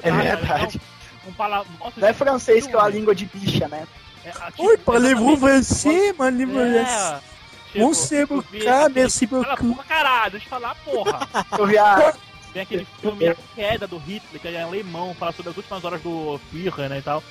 É verdade. Um pala... Nossa, Não é francês que é uma língua de bicha, né? É, Oi, parlez-vous français, parlez-vous É, français? tipo, Monsieur eu vi Bouca, aquele- merci Cala a beaucoup. boca, caralho, deixa eu falar, porra. Eu vi a. Tem aquele filme A Queda do Hitler, que é alemão, fala sobre as últimas horas do Führer, né, e tal.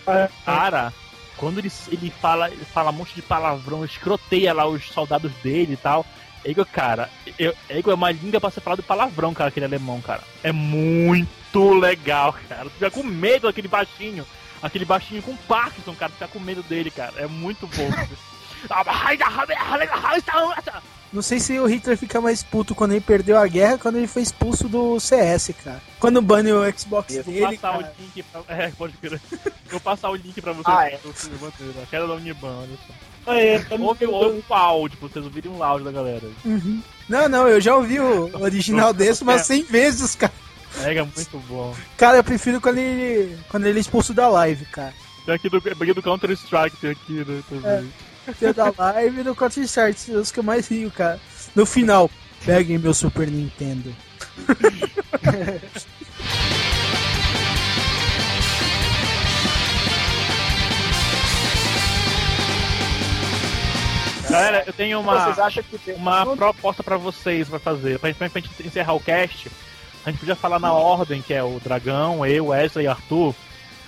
Cara, quando ele, ele fala ele fala um monte de palavrão, escroteia lá os soldados dele e tal. Ego, cara, eu, Ego é uma língua pra ser falado palavrão, cara, aquele alemão, cara. É muito legal, cara. Tu fica com medo daquele baixinho. Aquele baixinho com Parkinson, cara, tu fica com medo dele, cara. É muito bom. Não sei se o Hitler fica mais puto quando ele perdeu a guerra quando ele foi expulso do CS, cara. Quando bane o Xbox Eu vou dele, passar cara. o link pra. É, pode crer. Eu vou passar o link pra vocês. Ah, é. A queda da Uniban, olha só. Aí, tá Ouve, ouve o áudio, pra vocês ouvirem um áudio da galera. Uhum. Não, não, eu já ouvi o original desse umas 100 vezes, cara. É, é muito bom. Cara, eu prefiro quando ele, quando ele é expulso da live, cara. Tem aqui do, do Counter Strike, tem aqui, né? Também. Tem o da live do Counter Strike, são os que eu mais rio, cara. No final, peguem meu Super Nintendo. Galera, eu tenho uma, Vocês acham que tem uma proposta pra vocês pra fazer. Pra gente, pra gente encerrar o cast, a gente podia falar na ordem, que é o Dragão, eu, Wesley e Arthur.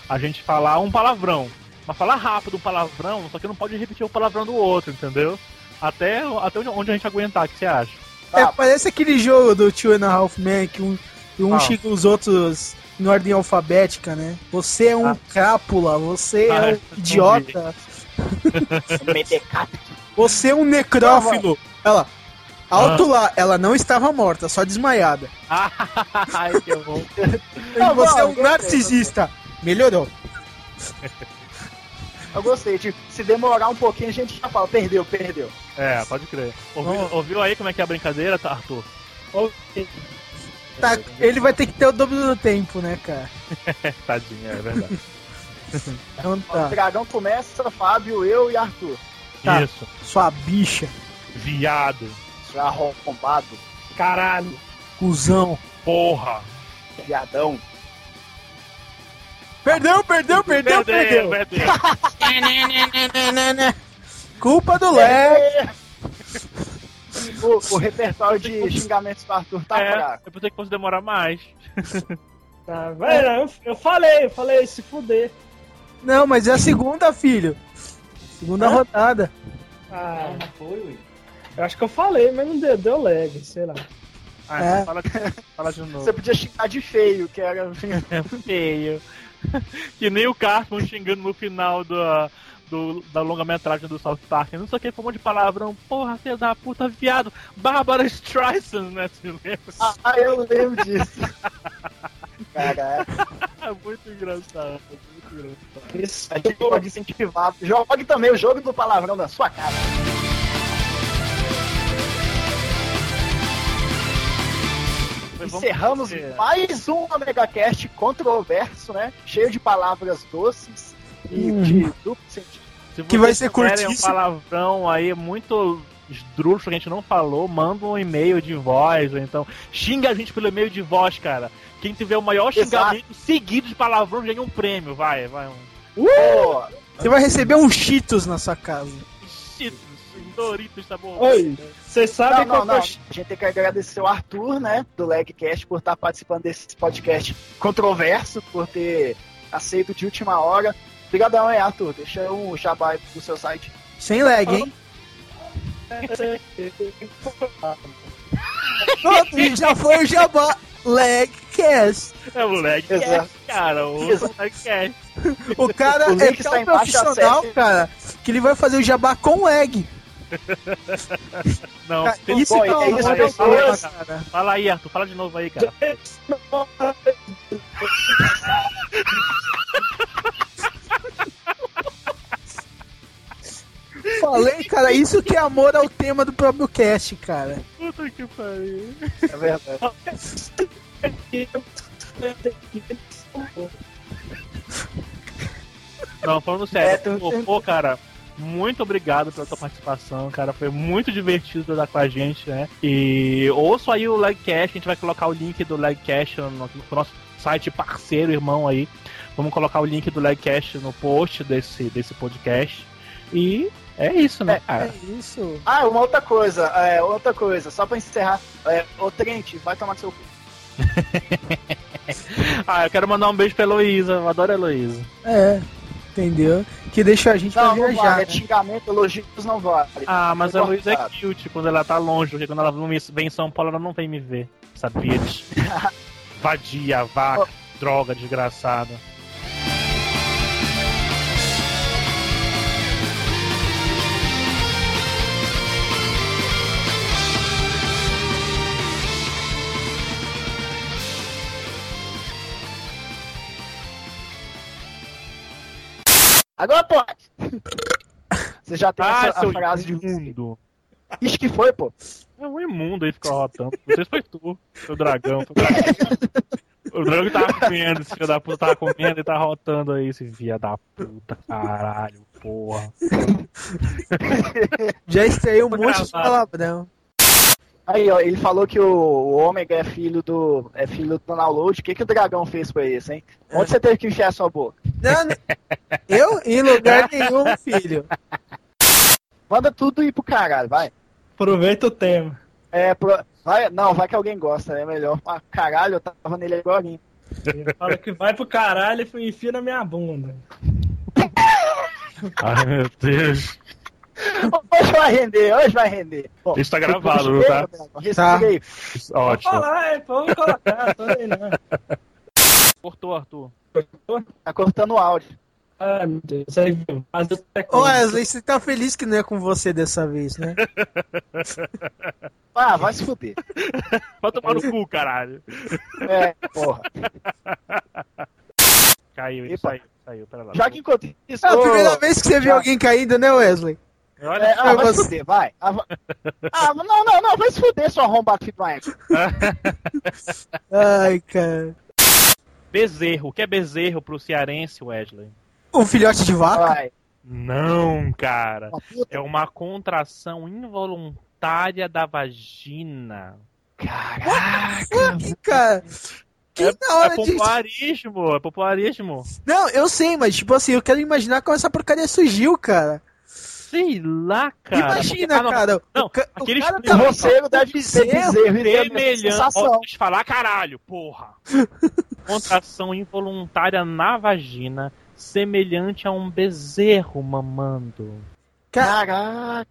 A gente falar um palavrão. Mas falar rápido um palavrão, só que não pode repetir o palavrão do outro, entendeu? Até, até onde- a gente aguentar, o que você acha? É, parece aquele jogo do Two and a Half Men que um, que um Ah. xinga os outros em ordem alfabética, né? Você é um Ah. crápula, você Ah, é um idiota, Medecapto. você é um necrófilo. Ela, alto Ah. lá, ela não estava morta, só desmaiada. Ai, que bom. E você é um narcisista. Melhorou. Eu gostei, tipo, se demorar um pouquinho a gente já fala, perdeu, perdeu. É, pode crer. Ouviu, ouviu aí como é que é a brincadeira, tá, Arthur? Tá, ele vai ter que ter o dobro do tempo, né, cara? Tadinho, é verdade. Então O tá. dragão começa, Fábio, eu e Arthur. Tá. Isso. Sua bicha, Viado. É arrombado, Caralho. cuzão. Porra. viadão. Perdeu, perdeu, perdeu, perdeu. perdeu. Culpa do Leque. O, o repertório de xingamentos do Arthur tá É, fraco. eu pensei que fosse demorar mais. Tá, vai, não, eu, eu falei, eu falei, se fuder. Não, mas é a segunda, filho. Segunda Hã? rodada. Ah, eu acho que eu falei, mas não deu, deu lag, sei lá. Ah, É. então fala, fala de novo. Você podia xingar de feio, que era. É feio. que nem o Cartman xingando no final da, do, da longa-metragem do South Park. Não sei o que, foi um monte de palavrão. Porra, filho da puta, viado. Bárbara Streisand, né? Você lembra? Ah, eu lembro disso. Cara, É muito engraçado. é Muito engraçado. isso a gente pode incentivar. Jogue também o jogo do palavrão na sua cara. Vamos Encerramos mais um Omegacast controverso, né? Cheio de palavras doces e Hum. de duplo sentido. Se Que vai ser tiverem um curtíssimo. palavrão aí muito esdrúxulo que a gente não falou, manda um e-mail de voz, ou então xinga a gente pelo e-mail de voz, cara. Quem tiver o maior Exato. xingamento seguido de palavrão ganha um prêmio, vai, vai. Um... Pô, Você vai receber um Cheetos na sua casa. Cheetos, Doritos, tá bom? Oi, não, não, qual não. que A gente tem que agradecer o Arthur, né, do Legcast, por estar participando desse podcast controverso, por ter aceito de última hora. Obrigadão aí, Arthur. Deixa um jabá aí do seu site. Sem lag, hein? eu... Pronto, já foi o Jabá Lagcast. É o Legcast, Exato. cara. O. Legcast. O cara O é tão embaixo, profissional, cara, que ele vai fazer o Jabá com lag. Não, Cara, tem isso bom, que é é isso fala, fala, cara. Fala aí, Arthur, fala de novo aí, cara. Falei, cara, isso que é amor ao tema do próprio cast, cara. Puta que pariu. É verdade. Não, falando É, sério, tu- pô, pô, cara, muito obrigado pela tua participação, cara. Foi muito divertido estar com a gente, né? E ouço aí o Legcast, a gente vai colocar o link do Legcast no, no nosso site parceiro, irmão aí. Vamos colocar o link do Legcast no post desse, desse podcast. E é isso, né, cara? É isso. Ah, uma outra coisa, é, outra coisa, só pra encerrar. É, ô Trent, vai tomar seu cu. ah, eu quero mandar um beijo pra Heloísa, eu adoro a Heloísa. É, entendeu? Que deixa a gente Não, pra não viajar. vale, né? é xingamento, elogios não vale. Ah, mas a Heloísa é cute quando ela tá longe, porque quando ela não vem em São Paulo, ela não vem me ver. Bitch. Vadia, vaca, droga, desgraçada. Agora pode! Você já tem Ah, essa, a frase de imundo. Ixi, que foi, pô? É um imundo aí ficar rotando. Não sei se foi tu, seu dragão. Foi o dragão. O dragão que tava comendo, esse filho da puta tava comendo e tá rotando aí, esse filho da puta, caralho, porra. Já estreou um monte de palavrão. Aí, ó, ele falou que o, o Ômega é filho do. é filho do download. O que, que o dragão fez pra isso, hein? Onde você teve que enfiar a sua boca? Não, não. Eu, em lugar nenhum, filho. Manda tudo ir pro caralho, vai. Aproveita o tema. É, pro... vai, não, vai que alguém gosta, é melhor. Ah, caralho, eu tava nele agora. hein? Ele fala que vai pro caralho e enfia na minha bunda. Ai, meu Deus. Hoje vai render, hoje vai render. Bom, Isso tá gravado, respira tá? aí, Dragão, respira aí. Ótimo. Vamos falar, hein? Vamos colocar, tô aí, não. Cortou, Arthur. Tá cortando o áudio. Ai, meu Deus. É Ô Wesley, você tá feliz que não é com você dessa vez, né? Ah, vai se fuder. Vai tomar no cu, caralho. É, porra. Caiu, ele Epa. saiu, saiu, pera lá. Já que enquanto isso. É a primeira vez que você viu alguém caindo, né, Wesley? Olha, É, ah, vai se você. fuder, vai. Ah, ah, não, não, não, vai se fuder, seu arrombado filho de. Ai, cara. bezerro. O que é bezerro pro cearense, Wesley? Um filhote de vaca? Vai. Não, cara. É uma contração involuntária da vagina. Caraca. Que, cara. Que É, da é hora de. popularismo, é popularismo. Não, eu sei, mas tipo assim, eu quero imaginar como essa porcaria surgiu, cara. Sei lá, cara. Imagina, Ah, não, cara. Não, o ca- o aquele cara O tá- roceiro deve ser mesma Semelhante. Ó, Deixa eu falar, caralho, porra. Contração involuntária na vagina, semelhante a um bezerro mamando. Cara,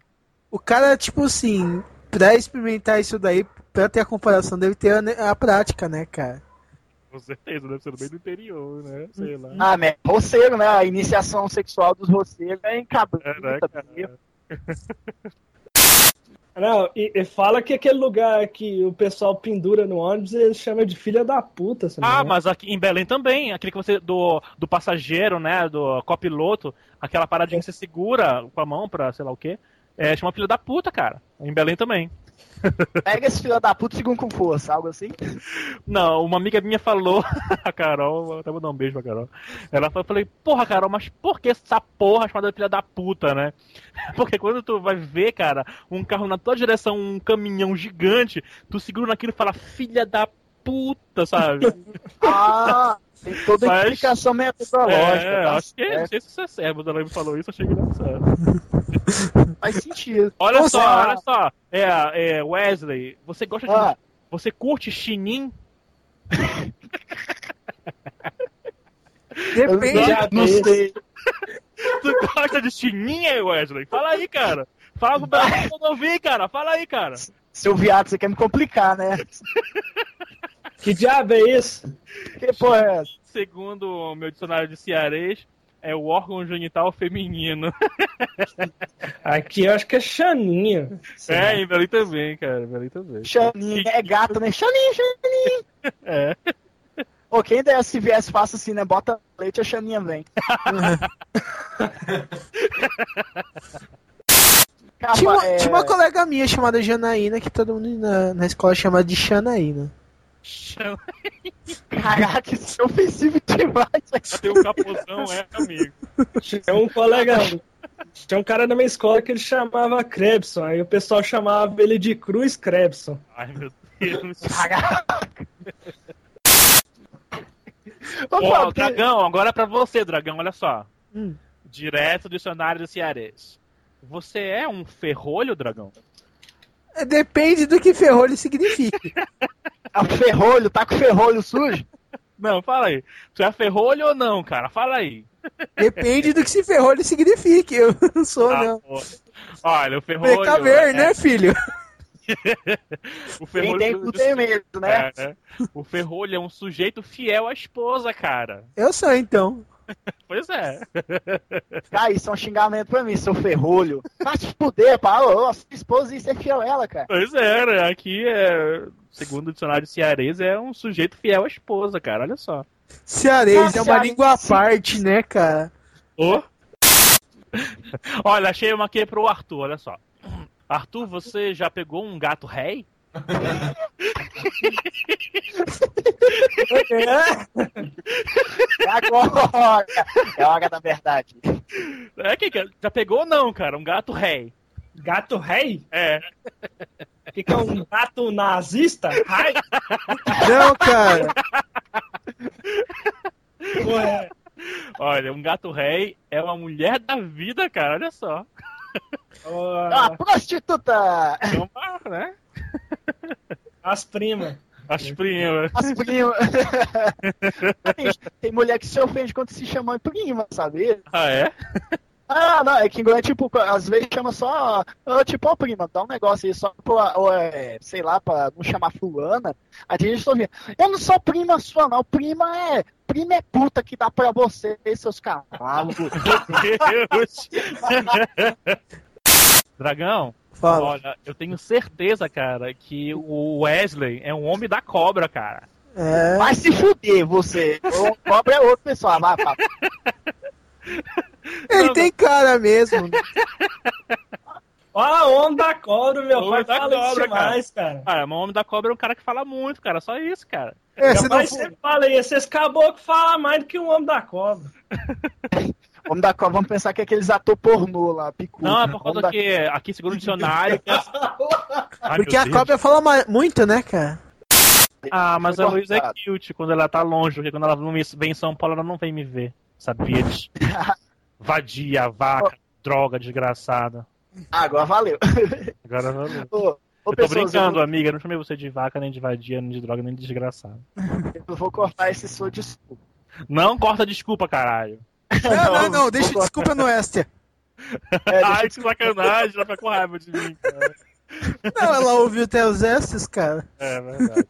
o cara, tipo assim, pra experimentar isso daí, pra ter a comparação, deve ter a, a prática, né, cara? Com certeza, deve ser no meio do interior, né? Sei lá. Ah, né? Roceiro, né? A iniciação sexual dos roceiros é em cabrita. É, né, mesmo. Não, e, e fala que aquele lugar que o pessoal pendura no ônibus, eles chamam de filha da puta. Ah, engano. mas aqui em Belém também, aquele que você do, do passageiro, né, do copiloto, aquela paradinha que você segura com a mão pra sei lá o quê, é, chama filho da puta, cara. Em Belém também. Pega esse filho da puta e segura com força, algo assim. Não, uma amiga minha falou, a Carol, vou até mandar um beijo pra Carol. Ela falou, eu falei, porra, Carol, mas por que essa porra chamada filha da puta, né? Porque quando tu vai ver, cara, um carro na tua direção, um caminhão gigante, tu segura naquilo e fala, filha da puta, sabe? Ah, tem toda a Mas- explicação metodológica. É, tá acho que, não sei se isso é ela me falou isso, achei engraçado. Faz sentido. Olha Ou só, olha só. É, é, Wesley, você gosta de. Ah. Você curte chinim? Depende. Já Não vi. sei. Tu gosta de chinim, aí, Wesley? Fala aí, cara. Fala pro Brasil quando eu ouvir, cara. Fala aí, cara. Seu viado, você quer me complicar, né? Que diabo é isso? Que porra é essa? Segundo o meu dicionário de cearês, é o órgão genital feminino. Aqui eu acho que é Xaninha. É, em Belém também, cara. Belém também. Xaninha, é gato, né? Xaninha, Xaninha. É. Pô, quem der se viesse faça assim, né? Bota leite, a Xaninha vem. Capa, Tinha uma, é, tinha uma colega minha chamada Janaína, que todo mundo na, na escola chama de Xanaína. Caraca, isso é ofensivo demais. Tem um capuzão, é, amigo. É um colega. Tinha um cara na minha escola que ele chamava Krebson, aí o pessoal chamava ele de Cruz Krebson. Ai, meu Deus. Ô, Ô, Dragão, agora é pra você, Dragão, olha só. Hum. Direto do dicionário do Cearês. Você é um ferrolho, Dragão? É, Depende do que ferrolho significa. É o ferrolho, tá com o ferrolho sujo? Não, fala aí. Tu é ferrolho ou não, cara? Fala aí. Depende do que esse ferrolho signifique. Eu não sou, Ah, não. pô. Olha, o ferrolho. Tem que ver, é- né, filho? O Quem ferrolho. tem cu tem medo, né? É, né? O ferrolho é um sujeito fiel à esposa, cara. Eu sou, então. Pois é. Ah, isso é um xingamento pra mim, seu ferrolho. Vai se fuder, pá. Ô, sua esposa ia ser fiel a ela, cara. Pois é, né? Aqui é. Segundo o dicionário cearês, é um sujeito fiel à esposa, cara. Olha só. Cearês é uma língua à parte, né, cara? Ô. Olha, achei uma aqui pro Arthur, olha só. Arthur, você já pegou um gato rei? É agora. É a hora da verdade. É, que, que- já pegou ou não, cara? Um gato rei. Gato rei? É. O que, que é um gato nazista? Ai, Não, cara. ué. Olha, um gato rei é uma mulher da vida, cara. Olha só. Ah, Ó, prostituta! É uma, né? As primas. As primas. As primas. tem, mulher que se ofende quando se chama prima, sabe? Ah, é? Ah, não, é que é tipo, às vezes chama só, ah, tipo, ó, prima, dá um negócio aí só pra, ou, é, sei lá, pra não chamar fulana. Aí tem gente que ouvindo, eu não sou prima sua, não, prima é, prima é puta que dá pra você, seus cavalos. Deus. Dragão, Fala. olha, eu tenho certeza, cara, que o Wesley é um homem da cobra, cara. É. Vai se fuder, você. O pobre é outro pessoal, vai, vai. Ele tem cara mesmo. Ó, a onda da cobra, meu Homem pai da fala isso cobra, demais, cara. Ah, mas o homem da cobra é um cara que fala muito, cara. Só isso, cara. É, se não for- você fala aí, esses caboclos falam mais do que o homem da cobra. Vamos, dar, vamos pensar que é aqueles ator pornô lá, picudo. Não, é por Vamos causa dar- que aqui, segundo o dicionário. que é- Ai, Porque a cobra fala muito, né, cara? Ah, mas a Luísa é cortado. cute quando ela tá longe, porque quando ela vem em São Paulo, ela não vem me ver. Sabia? Vadia, vaca, droga, desgraçada. Ah, agora valeu. Agora valeu. Ô, ô, Eu tô pessoas, brincando, eu, amiga. Eu não chamei você de vaca, nem de vadia, nem de droga, nem de desgraçado. eu vou cortar esse seu desculpa. Não corta desculpa, caralho. Não, não, não, deixa desculpa no Estia. É, Ai, deixa que sacanagem, ela fica com raiva de mim, cara. Não, ela ouviu até os Estes, cara. É verdade.